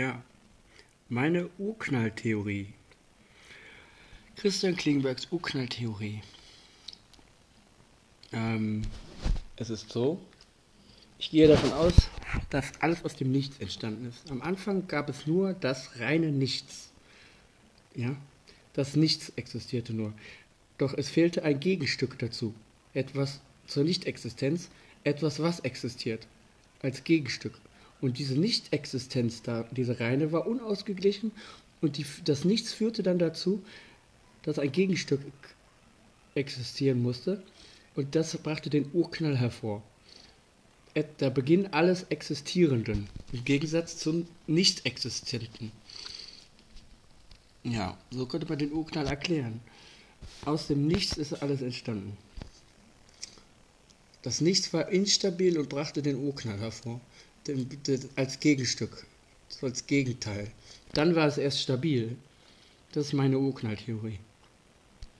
Ja, meine Urknalltheorie. Christian Klingenbergs Urknalltheorie. Ähm, es ist so, ich gehe davon aus, dass alles aus dem Nichts entstanden ist. Am Anfang gab es nur das reine Nichts. Ja, das Nichts existierte nur. Doch es fehlte ein Gegenstück dazu. Etwas zur Nichtexistenz, etwas, was existiert. Als Gegenstück. Und diese Nichtexistenz da, diese reine, war unausgeglichen und die, das Nichts führte dann dazu, dass ein Gegenstück existieren musste und das brachte den Urknall hervor. Der Beginn alles Existierenden, im Gegensatz zum Nicht-Existenten. Ja, so könnte man den Urknall erklären. Aus dem Nichts ist alles entstanden. Das Nichts war instabil und brachte den Urknall hervor als Gegenstück, als Gegenteil. Dann war es erst stabil. Das ist meine Urknalltheorie.